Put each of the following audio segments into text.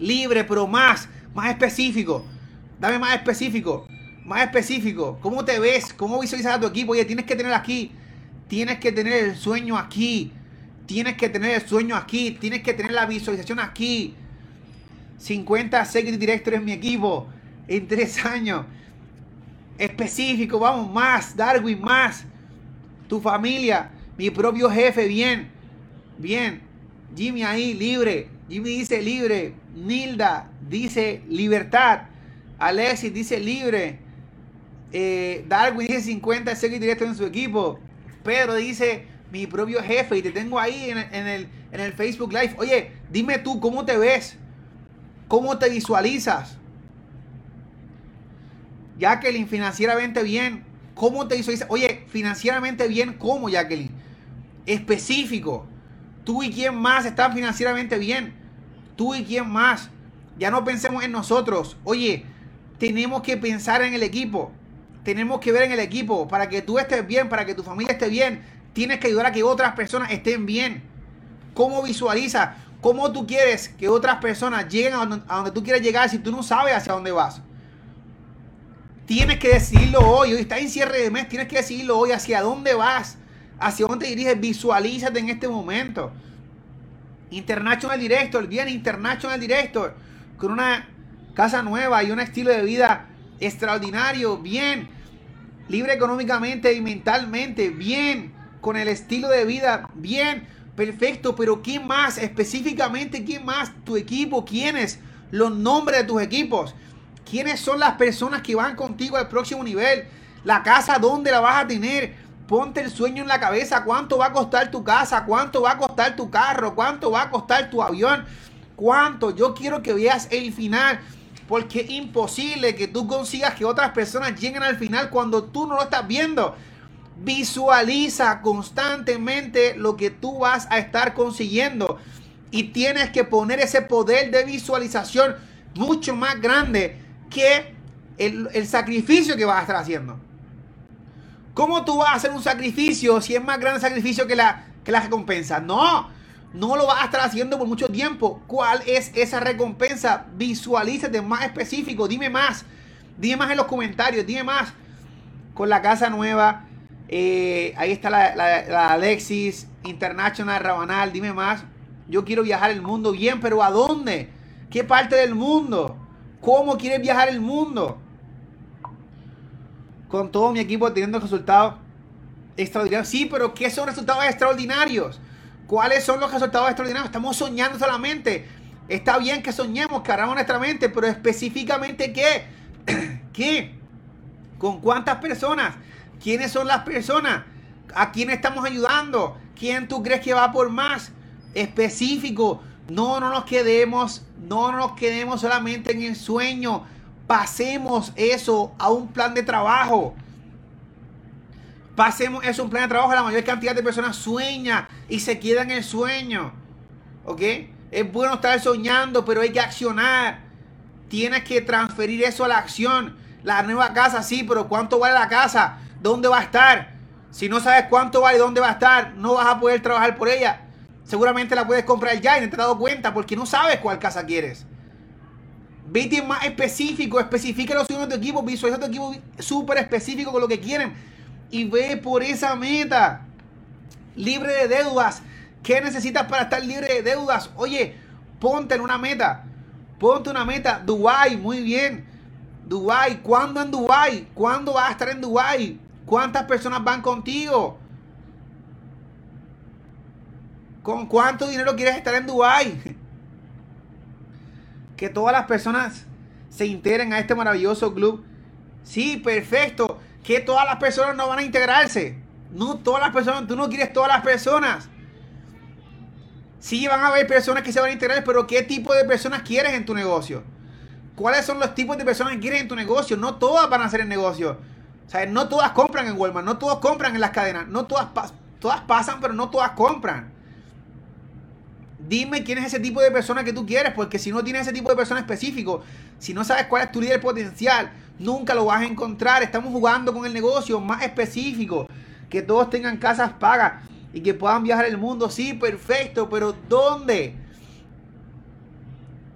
libre, pero más, más específico. Dame más específico, más específico. ¿Cómo te ves? ¿Cómo visualizas a tu equipo? Oye, tienes que tener aquí, tienes que tener el sueño aquí, tienes que tener el sueño aquí, tienes que tener la visualización aquí. 50 Secret Directors en mi equipo en tres años. Específico, vamos, más, Darwin, más. Tu familia, mi propio jefe, bien, bien. Jimmy ahí, libre. Jimmy dice libre. Nilda dice libertad. Alexis dice libre. Eh, Darwin dice 50 Secret Directors en su equipo. Pedro dice mi propio jefe y te tengo ahí en, el, en el Facebook Live. Oye, dime tú cómo te ves. ¿Cómo te visualizas? Jacqueline, financieramente bien. ¿Cómo te visualizas? Oye, financieramente bien, ¿cómo, Jacqueline? Específico. Tú y quién más están financieramente bien. Tú y quién más. Ya no pensemos en nosotros. Oye, tenemos que pensar en el equipo. Tenemos que ver en el equipo. Para que tú estés bien, para que tu familia esté bien, tienes que ayudar a que otras personas estén bien. ¿Cómo visualiza? ¿Cómo tú quieres que otras personas lleguen a donde, tú quieres llegar si tú no sabes hacia dónde vas? Tienes que decidirlo hoy. Hoy está en cierre de mes. Tienes que decidirlo hoy hacia dónde vas. Hacia dónde te diriges. Visualízate en este momento. International Director. Bien, International Director. Con una casa nueva y un estilo de vida extraordinario. Bien. Libre económicamente y mentalmente. Bien. Con el estilo de vida. Bien Perfecto, pero ¿quién más? Específicamente, ¿quién más? Tu equipo, ¿quiénes? Los nombres de tus equipos. ¿Quiénes son las personas que van contigo al próximo nivel? La casa, ¿dónde la vas a tener? Ponte el sueño en la cabeza. ¿Cuánto va a costar tu casa? ¿Cuánto va a costar tu carro? ¿Cuánto va a costar tu avión? ¿Cuánto? Yo quiero que veas el final. Porque es imposible que tú consigas que otras personas lleguen al final cuando tú no lo estás viendo. Visualiza constantemente lo que tú vas a estar consiguiendo. Y tienes que poner ese poder de visualización mucho más grande que el, sacrificio que vas a estar haciendo. ¿Cómo tú vas a hacer un sacrificio si es más grande sacrificio que la, que la recompensa? No, no lo vas a estar haciendo por mucho tiempo. ¿Cuál es esa recompensa? Visualízate más específico. Dime más. Dime más en los comentarios. Dime más. Con la casa nueva, eh, ahí está la, Alexis International Rabanal. Dime más. Yo quiero viajar el mundo bien, pero ¿a dónde? ¿Qué parte del mundo? ¿Cómo quieres viajar el mundo? Con todo mi equipo teniendo resultados extraordinarios. Sí, pero ¿qué son resultados extraordinarios? ¿Cuáles son los resultados extraordinarios? Estamos soñando solamente. Está bien que soñemos, que hagamos nuestra mente, pero específicamente ¿qué? ¿Qué? ¿Con cuántas personas? ¿Quiénes son las personas? ¿A quién estamos ayudando? ¿Quién tú crees que va por más? Específico. No, no nos quedemos, no nos quedemos solamente en el sueño. Pasemos eso a un plan de trabajo. Pasemos eso a un plan de trabajo. La mayor cantidad de personas sueña y se queda en el sueño. ¿Ok? Es bueno estar soñando, pero hay que accionar. Tienes que transferir eso a la acción. La nueva casa, sí, pero ¿cuánto vale la casa? ¿Dónde va a estar? Si no sabes cuánto vale, dónde va a estar, no vas a poder trabajar por ella. Seguramente la puedes comprar ya y no te has dado cuenta porque no sabes cuál casa quieres. Vete más específico, especifica los sueños de tu equipo, visualiza tu equipo súper específico con lo que quieren y ve por esa meta. Libre de deudas. ¿Qué necesitas para estar libre de deudas? Oye, ponte en una meta. Ponte una meta. Dubai, muy bien. Dubai, ¿cuándo en Dubai? ¿Cuándo vas a estar en Dubai? ¿Cuántas personas van contigo? ¿Con cuánto dinero quieres estar en Dubai? Que todas las personas se integren a este maravilloso club. Sí, perfecto. Que todas las personas no van a integrarse. No todas las personas, tú no quieres todas las personas. Sí, van a haber personas que se van a integrar, pero ¿qué tipo de personas quieres en tu negocio? ¿Cuáles son los tipos de personas que quieres en tu negocio? No todas van a hacer el negocio. O sea, no todas compran en Walmart, no todas compran en las cadenas, no todas, todas pasan, pero no todas compran. Dime quién es ese tipo de persona que tú quieres, porque si no tienes ese tipo de persona específico, si no sabes cuál es tu líder potencial, nunca lo vas a encontrar. Estamos jugando con el negocio más específico, que todos tengan casas pagas y que puedan viajar el mundo. Sí, perfecto, pero ¿dónde?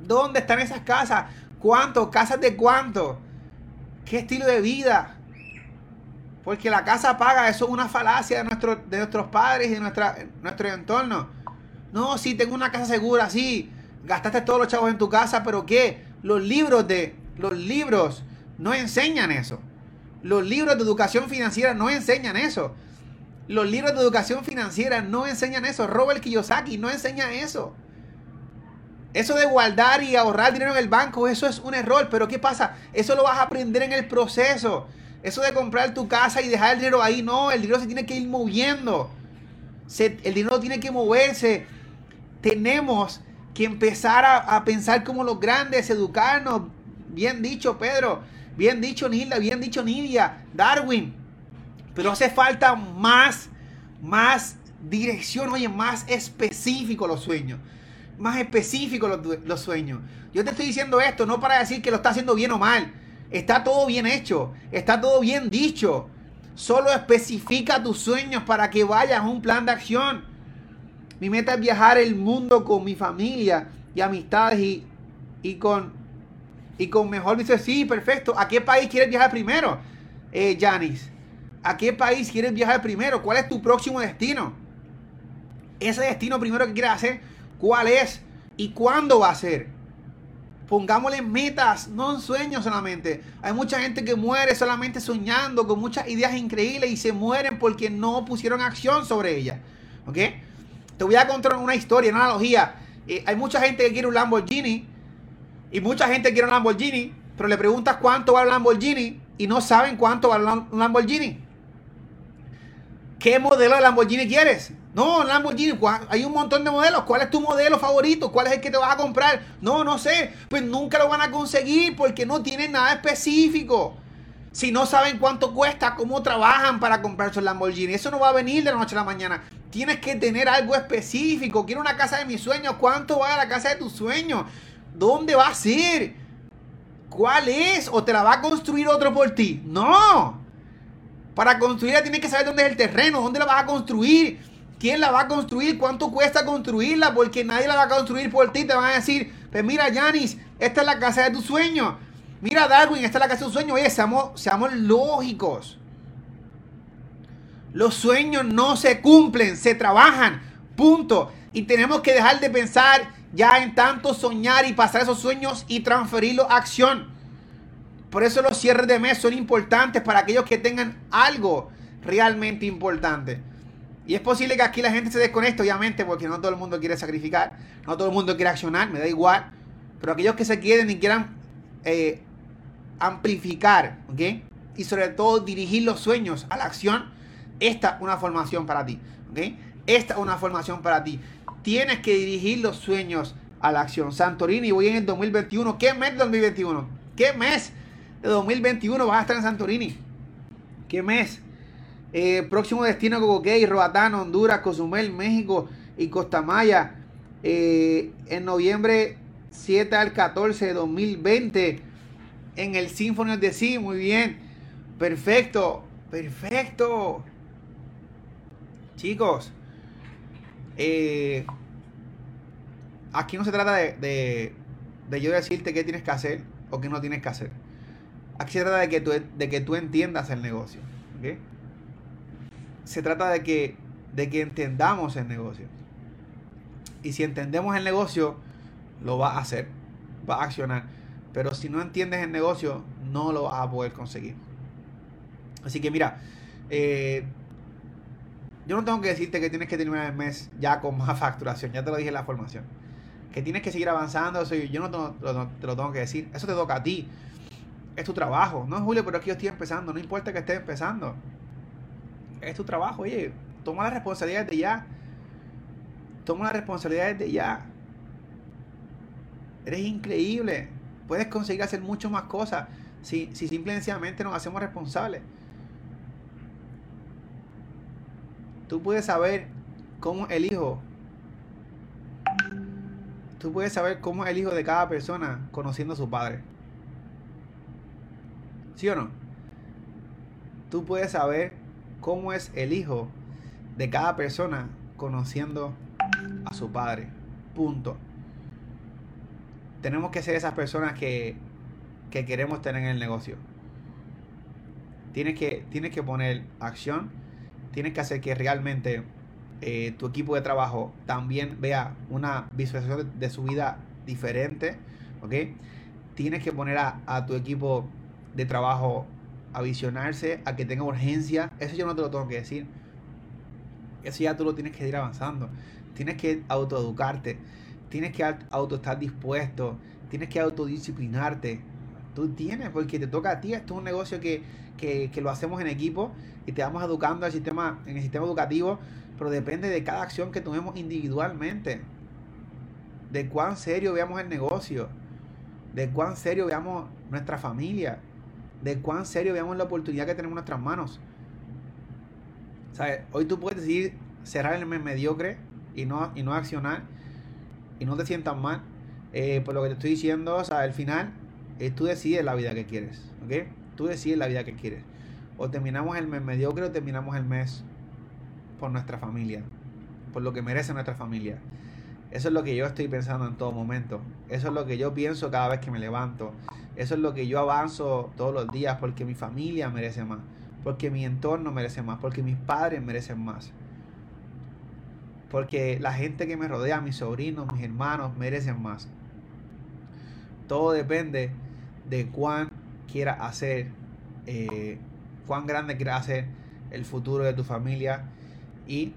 ¿Dónde están esas casas? ¿Cuánto? ¿Casas de cuánto? ¿Qué estilo de vida? Porque la casa paga, eso es una falacia de, de nuestros padres y de nuestro entorno. No, sí, tengo una casa segura, sí. Gastaste todos los chavos en tu casa, pero ¿qué? Los libros de, los libros no enseñan eso. Los libros de educación financiera no enseñan eso. Los libros de educación financiera no enseñan eso. Robert Kiyosaki no enseña eso. Eso de guardar y ahorrar dinero en el banco, eso es un error. Pero ¿qué pasa? Eso lo vas a aprender en el proceso. Eso de comprar tu casa y dejar el dinero ahí, no, el dinero se tiene que ir moviendo. el dinero tiene que moverse. Tenemos que empezar a, pensar como los grandes, educarnos. Bien dicho, Pedro. Bien dicho, Nilda. Bien dicho, Nidia. Darwin. Pero hace falta más, más dirección, oye, más específico los sueños más específico los, sueños. Yo te estoy diciendo esto no para decir que lo está haciendo bien o mal. Está todo bien hecho, está todo bien dicho. Solo especifica tus sueños para que vayas a un plan de acción. Mi meta es viajar el mundo con mi familia y amistades y, y con y con mejor dice sí, perfecto. ¿A qué país quieres viajar primero, eh, Janis? ¿A qué país quieres viajar primero? ¿Cuál es tu próximo destino? Ese destino primero que quieres hacer, cuál es y cuándo va a ser. Pongámosle metas, no sueños solamente. Hay mucha gente que muere solamente soñando con muchas ideas increíbles y se mueren porque no pusieron acción sobre ellas. ¿Ok? Te voy a contar una historia, una analogía. Eh, hay mucha gente que quiere un Lamborghini y mucha gente quiere un Lamborghini, pero le preguntas cuánto vale un Lamborghini y no saben cuánto vale un Lamborghini. ¿Qué modelo de Lamborghini quieres? No, Lamborghini, hay un montón de modelos. ¿Cuál es tu modelo favorito? ¿Cuál es el que te vas a comprar? No, no sé. Pues nunca lo van a conseguir porque no tienen nada específico. Si no saben cuánto cuesta, cómo trabajan para comprarse el Lamborghini. Eso no va a venir de la noche a la mañana. Tienes que tener algo específico. Quiero una casa de mis sueños. ¿Cuánto va a la casa de tus sueños? ¿Dónde va a ser? ¿Cuál es? ¿O te la va a construir otro por ti? No. Para construirla tienes que saber dónde es el terreno, dónde la vas a construir ¿Quién la va a construir? ¿Cuánto cuesta construirla? Porque nadie la va a construir por ti. Te van a decir, pues mira, Yanis, esta es la casa de tu sueño. Mira, Darwin, esta es la casa de tu sueño. Oye, seamos, seamos lógicos. Los sueños no se cumplen, se trabajan. Punto. Y tenemos que dejar de pensar ya en tanto soñar y pasar esos sueños y transferirlos a acción. Por eso los cierres de mes son importantes para aquellos que tengan algo realmente importante. Y es posible que aquí la gente se desconecte, obviamente, porque no todo el mundo quiere sacrificar, no todo el mundo quiere accionar, me da igual. Pero aquellos que se quieren y quieran eh, amplificar, ¿ok? Y sobre todo dirigir los sueños a la acción, esta es una formación para ti, ¿ok? Esta es una formación para ti. Tienes que dirigir los sueños a la acción. Santorini, voy en el 2021. ¿Qué mes de 2021? ¿Qué mes de 2021 vas a estar en Santorini? ¿Qué mes? Eh, próximo destino Cocoquey, Roatán, Honduras, Cozumel, México y Costa Maya. Eh, en noviembre 7 al 14 de 2020 en el Symphony de Sí, muy bien. Perfecto, perfecto. Chicos, eh, aquí no se trata de, de, yo decirte qué tienes que hacer o qué no tienes que hacer. Aquí se trata de que tú, de que tú entiendas el negocio. se trata de que, de que entendamos el negocio. Y si entendemos el negocio, lo va a hacer, va a accionar. Pero si no entiendes el negocio, no lo vas a poder conseguir. Así que mira, eh, yo no tengo que decirte que tienes que terminar el mes ya con más facturación, ya te lo dije en la formación. Que tienes que seguir avanzando, yo no te lo, tengo que decir, eso te toca a ti. Es tu trabajo, no Julio, pero aquí yo estoy empezando, no importa que estés empezando es tu trabajo, oye, toma la responsabilidad de ya. Toma la responsabilidad de ya. Eres increíble. Puedes conseguir hacer mucho más cosas si, si simple y sencillamente nos hacemos responsables. Tú puedes saber cómo el hijo. Tú puedes saber cómo es el hijo de cada persona conociendo a su padre. ¿Sí o no? Tú puedes saber cómo es el hijo de cada persona conociendo a su padre. Punto. Tenemos que ser esas personas que, que queremos tener en el negocio. Tienes que, tienes que poner acción, tienes que hacer que realmente eh, tu equipo de trabajo también vea una visualización de, su vida diferente, ¿ok? Tienes que poner a, a tu equipo de trabajo a visionarse, a que tenga urgencia. Eso yo no te lo tengo que decir. Eso ya tú lo tienes que ir avanzando. Tienes que autoeducarte. Tienes que auto estar dispuesto. Tienes que autodisciplinarte. Tú tienes, porque te toca a ti. Esto es un negocio que, que, lo hacemos en equipo y te vamos educando al sistema, en el sistema educativo. Pero depende de cada acción que tomemos individualmente. De cuán serio veamos el negocio. De cuán serio veamos nuestra familia. De cuán serio veamos la oportunidad que tenemos en nuestras manos. ¿Sabes? Hoy tú puedes decidir cerrar el mes mediocre y no, y no accionar y no te sientas mal eh, por lo que te estoy diciendo. O sea, al final eh, tú decides la vida que quieres. ¿Ok? Tú decides la vida que quieres. O terminamos el mes mediocre o terminamos el mes por nuestra familia. Por lo que merece nuestra familia. Eso es lo que yo estoy pensando en todo momento. Eso es lo que yo pienso cada vez que me levanto. Eso es lo que yo avanzo todos los días porque mi familia merece más porque mi entorno merece más, porque mis padres merecen más. Porque la gente que me rodea, mis sobrinos, mis hermanos, merecen más. Todo depende de cuán quiera hacer, eh, cuán grande quiera hacer el futuro de tu familia y